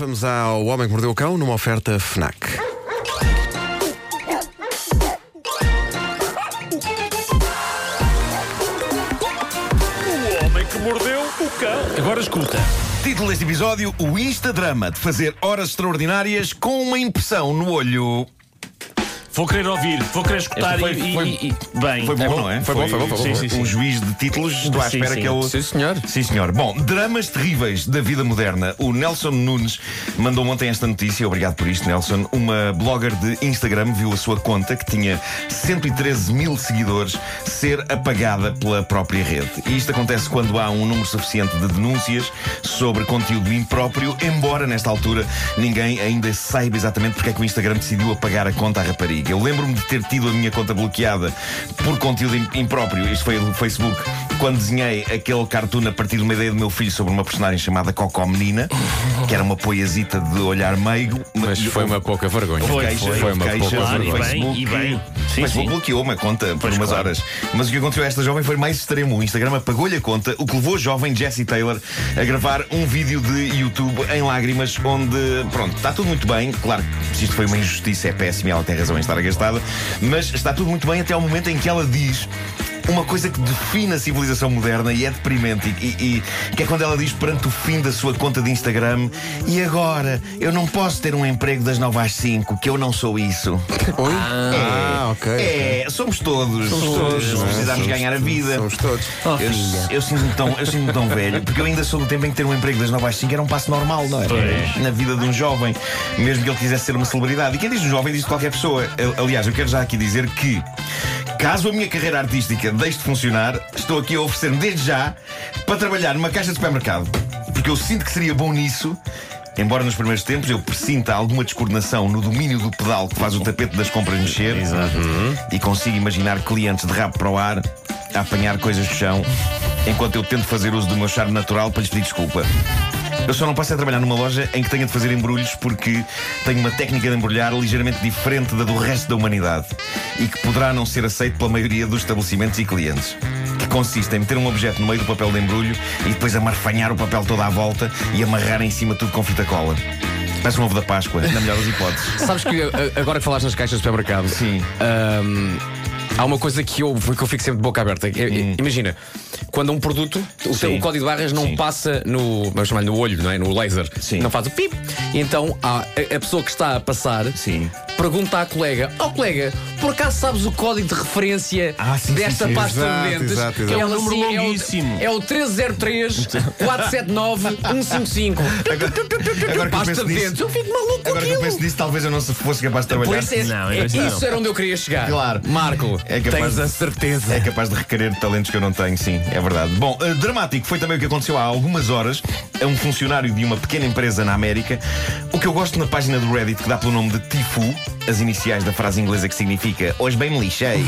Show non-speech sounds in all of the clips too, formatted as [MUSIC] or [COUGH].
Vamos ao Homem que Mordeu o Cão numa oferta FNAC. O homem que mordeu o cão. Agora escuta. Título deste episódio: O Instadrama de fazer horas extraordinárias com uma impressão no olho. Vou querer ouvir, vou querer escutar foi- e, foi- e- e- Bem, Foi bom, É bom, não é? foi bom, foi bom, foi bom. Sim, sim. Um juiz de títulos, estou à espera sim. que ele. Sim, senhor. Sim, senhor. Bom, dramas terríveis da vida moderna. O Nelson Nunes mandou ontem esta notícia, obrigado por isto, Nelson. Uma blogger de Instagram viu a sua conta, que tinha 113 mil seguidores, ser apagada pela própria rede. E isto acontece quando há um número suficiente de denúncias sobre conteúdo impróprio, embora nesta altura ninguém ainda saiba exatamente porque é que o Instagram decidiu apagar a conta à rapariga. Eu lembro-me de ter tido a minha conta bloqueada por conteúdo im- impróprio. Isto foi do Facebook. Quando desenhei aquele cartoon a partir de uma ideia do meu filho sobre uma personagem chamada Cocó Menina, que era uma poiazita de olhar meigo. Mas foi uma pouca vergonha. Foi, queixa, foi. Foi uma queixa, pouca Claro, e no bem, Facebook. e bem. Sim, Facebook sim. bloqueou uma conta por Pois umas claro. horas. Mas o que aconteceu a esta jovem foi mais extremo. O Instagram apagou-lhe a conta, o que levou a jovem Jessie Taylor a gravar um vídeo de YouTube em lágrimas, onde, pronto, está tudo muito bem. Claro que se isto foi uma injustiça, é péssimo e ela tem razão em estar agastada. Mas está tudo muito bem até ao momento em que ela diz. Uma coisa que define a civilização moderna e é deprimente, e, e- que é quando ela diz perante o fim da sua conta de Instagram: E agora? Eu não posso ter um emprego das 9 às 5, que eu não sou isso. Oi? Ah, ok. É, somos todos. Somos todos, não é? Precisamos ganhar a vida. Somos todos. Oh, Eu, eu sinto-me tão, eu sinto tão velho, porque eu ainda sou do tempo em que ter um emprego das 9 às 5 era um passo normal, não é? Na vida de um jovem, mesmo que ele quisesse ser uma celebridade. E quem diz um jovem diz de qualquer pessoa. Aliás, eu quero já aqui dizer que, caso a minha carreira artística deixe de funcionar, estou aqui a oferecer-me desde já para trabalhar numa caixa de supermercado. Porque eu sinto que seria bom nisso. Embora nos primeiros tempos eu presinta alguma descoordenação no domínio do pedal que faz o tapete das compras mexer e consigo imaginar clientes de rabo para o ar a apanhar coisas do chão enquanto eu tento fazer uso do meu charme natural para lhes pedir desculpa. Eu só não posso é trabalhar numa loja em que tenha de fazer embrulhos porque tenho uma técnica de embrulhar ligeiramente diferente da do resto da humanidade e que poderá não ser aceito pela maioria dos estabelecimentos e clientes. Que consiste em meter um objeto no meio do papel de embrulho e depois amarfanhar o papel toda à volta e amarrar em cima tudo com fita cola. Parece um ovo da Páscoa, na melhor das hipóteses. Sabes que agora que falaste nas caixas de supermercado, Sim. ahm, há uma coisa que eu, que eu fico sempre de boca aberta. É- é- Imagina, quando um produto, o, Sim. o código de barras não Sim. passa no, vamos chamar no olho, não é? No laser. Sim. Não faz o pip. Então a, a pessoa que está a passar Sim. pergunta à colega: Ó colega, por acaso sabes o código de referência Ah, sim, desta sim. pasta Exato, de dentes? exato, exato. Ela, É um número sim, longuíssimo. É o, é o 303 479 155. Agora Pasta de nisso- dentes. Eu fico maluco com Agora que eu aquilo. penso nisso, talvez eu não se- fosse capaz de trabalhar. isso, é, Não, é- isso era onde eu queria chegar. Claro. Marco, É capaz tens de- a certeza. É capaz de requerer talentos que eu não tenho, sim, é verdade. Bom, eh, dramático foi também o que aconteceu há algumas horas a um funcionário de uma pequena empresa na América. O que eu gosto na página do Reddit, que dá pelo nome de Tifu, as iniciais da frase inglesa que significa Hoje bem me lixei,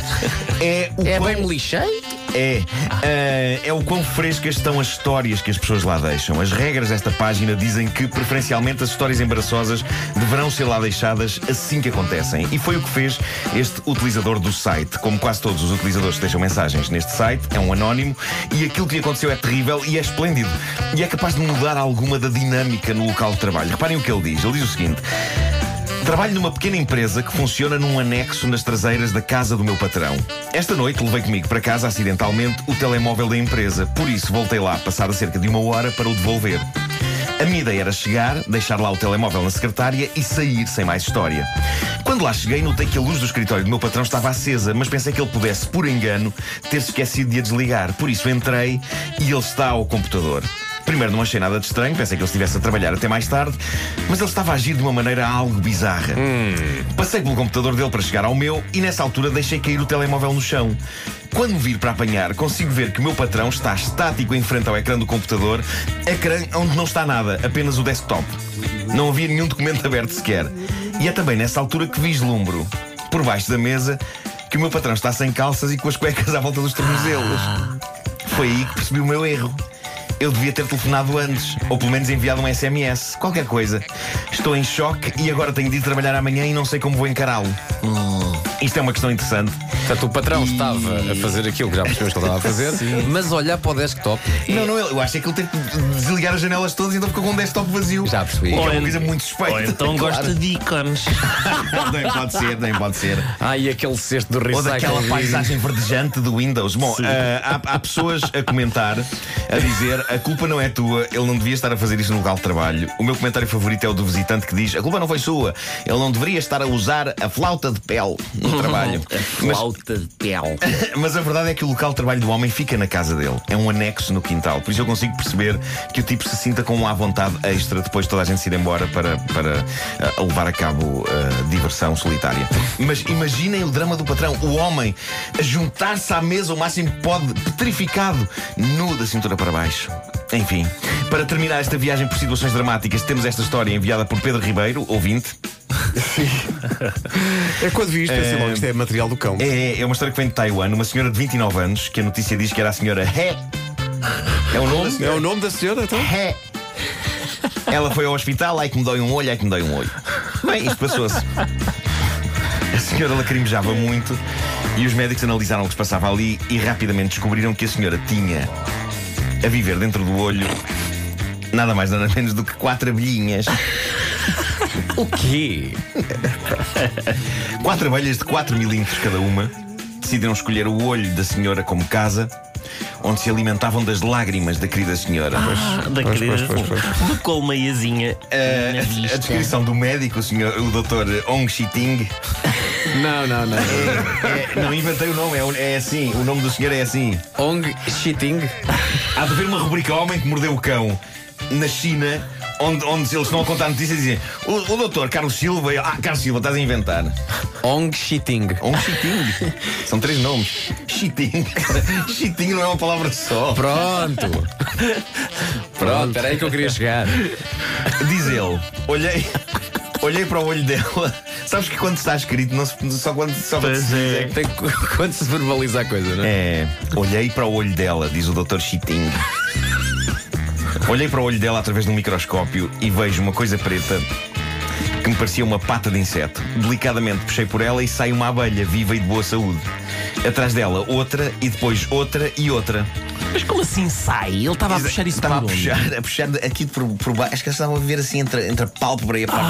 [LAUGHS] é o É quão- bem me lixei? É, eh, é o quão frescas estão as histórias que as pessoas lá deixam. As regras desta página dizem que, preferencialmente, as histórias embaraçosas deverão ser lá deixadas assim que acontecem. E foi o que fez este utilizador do site. Como quase todos os utilizadores que deixam mensagens neste site, é um anónimo e aquilo que lhe aconteceu é terrível e é esplêndido. E é capaz de mudar alguma da dinâmica no local de trabalho. Reparem o que ele diz. Ele diz o seguinte. Trabalho numa pequena empresa que funciona num anexo nas traseiras da casa do meu patrão. Esta noite levei comigo para casa, acidentalmente, o telemóvel da empresa. Por isso voltei lá, passada cerca de uma hora, para o devolver. A minha ideia era chegar, deixar lá o telemóvel na secretária e sair sem mais história. Quando lá cheguei, notei que a luz do escritório do meu patrão estava acesa, mas pensei que ele pudesse, por engano, ter esquecido de a desligar. Por isso entrei e ele está ao computador. Primeiro não achei nada de estranho, pensei que ele estivesse a trabalhar até mais tarde, mas ele estava a agir de uma maneira algo bizarra. Passei pelo computador dele para chegar ao meu e nessa altura deixei cair o telemóvel no chão. Quando vir para apanhar, consigo ver que o meu patrão está estático em frente ao ecrã do computador, ecrã onde não está nada, apenas o desktop. Não havia nenhum documento [LAUGHS] aberto sequer. E é também nessa altura que vislumbro, por baixo da mesa, que o meu patrão está sem calças e com as cuecas à volta dos tornozelos. Foi aí que percebi o meu erro. Eu devia ter telefonado antes, ou pelo menos enviado um SMS, qualquer coisa. Estou em choque e agora tenho de ir trabalhar amanhã e não sei como vou encará-lo. Isto é uma questão interessante. Portanto, o patrão estava a fazer aquilo que já percebemos que ele estava a fazer, [LAUGHS] mas olhar para o desktop. Não, não, eu acho que ele teve que desligar as janelas todas e então ficou com um desktop vazio. Já percebi. O que é Ou uma coisa muito suspeita. Ou então [LAUGHS] Claro. gosta de ícones. [LAUGHS] nem pode ser, nem pode ser. Ah, e aquele cesto do Ou recycle. daquela paisagem verdejante do Windows. Bom, ah, há, há pessoas a comentar, a dizer: a culpa não é tua, ele não devia estar a fazer isto no local de trabalho. O meu comentário favorito é o do visitante que diz: a culpa não foi sua, ele não deveria estar a usar a flauta de pele no [LAUGHS] trabalho. Mas, Flauta de pele. [LAUGHS] mas a verdade é que o local de trabalho do homem fica na casa dele. É um anexo no quintal. Por isso eu consigo perceber que o tipo se sinta com uma vontade extra depois de toda a gente se ir embora para, para ah, levar a cabo ah, diversão solitária. Mas imaginem o drama do patrão. O homem a juntar-se à mesa o máximo que pode, petrificado, nu da cintura para baixo. Enfim, para terminar esta viagem por situações dramáticas, temos esta história enviada por Pedro Ribeiro, ouvinte. É quando vi isto, pensei logo, isto é material do cão. É, é uma história que vem de Taiwan, uma senhora de 29 anos, que a notícia diz que era a senhora He. É o nome? É o nome da senhora, então? He. Ela foi ao hospital, ai que me dói um olho, ai que me dói um olho. Bem, isto passou-se. A senhora lacrimejava muito e os médicos analisaram o que se passava ali e rapidamente descobriram que a senhora tinha a viver dentro do olho nada mais nada menos do que quatro abelhinhas. O quê? Quatro abelhas de 4 milímetros cada uma decidiram escolher o olho da senhora como casa, onde se alimentavam das lágrimas da querida senhora. Ah, da Pois, querida. pois, pois, pois. Do colmeiazinha na a descrição do médico, o, senhor, o Dr. Ong Shiting, Não, não, não. é, não inventei o nome, é, é assim, o nome do senhor é assim. Ong Shitting. Há de haver uma rubrica Homem que Mordeu o Cão na China. Onde, onde eles estão a contar notícias e dizem o, o doutor Carlos Silva, e- ah, Carlos Silva, estás a inventar. Ong Shitting. Ong Shiting. [LAUGHS] São três nomes. Shiting. [LAUGHS] Shiting não é uma palavra só. [LAUGHS] Pronto. Pronto, era aí que eu queria chegar. Diz ele, olhei, olhei para o olho dela. Sabes que quando está escrito, não se- só quando só quando se diz é. é que- Tem, quando se verbaliza a coisa, não é? É, olhei para o olho dela, diz o Dr. Chiting. Olhei para o olho dela através de um microscópio e vejo uma coisa preta que me parecia uma pata de inseto. Delicadamente puxei por ela e sai uma abelha viva e de boa saúde. Atrás dela outra e depois outra e outra. Mas como assim sai? Ele estava a puxar isso Estava para a onde? puxar, a puxar aqui por, por baixo. Acho que eles estavam a ver assim entre, entre a pálpebra e a parte.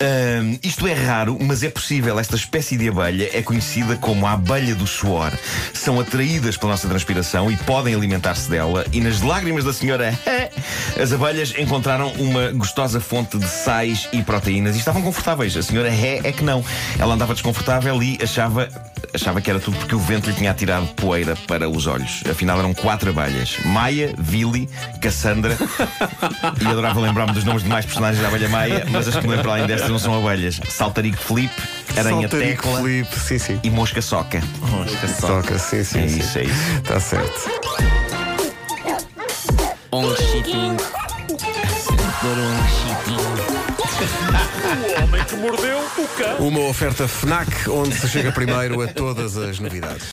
Ahm, isto é raro, mas é possível. Esta espécie de abelha é conhecida como a abelha do suor. São atraídas pela nossa transpiração e podem alimentar-se dela. E nas lágrimas da senhora, [LAUGHS] as abelhas encontraram uma gostosa fonte de sais e proteínas e estavam confortáveis. A senhora Ré é que não. Ela andava desconfortável e achava, achava que era tudo porque o vento lhe tinha atirado poeira para os olhos. Afinal, eram quatro abelhas: Maia, Vili, Cassandra. [LAUGHS] e adorava lembrar-me dos nomes de mais personagens da abelha Maia, mas as que me lembro além destas não são abelhas: Saltarico Felipe, Aranha Saltarico Tecla Felipe, sim, sim. e Mosca Soca. Mosca só. Toca, sim, sim. É sim. isso, é isso. Está certo. Ong Shitting. Por um chiquinho. O homem que mordeu o cão. Uma oferta FNAC, onde se chega primeiro a todas as novidades.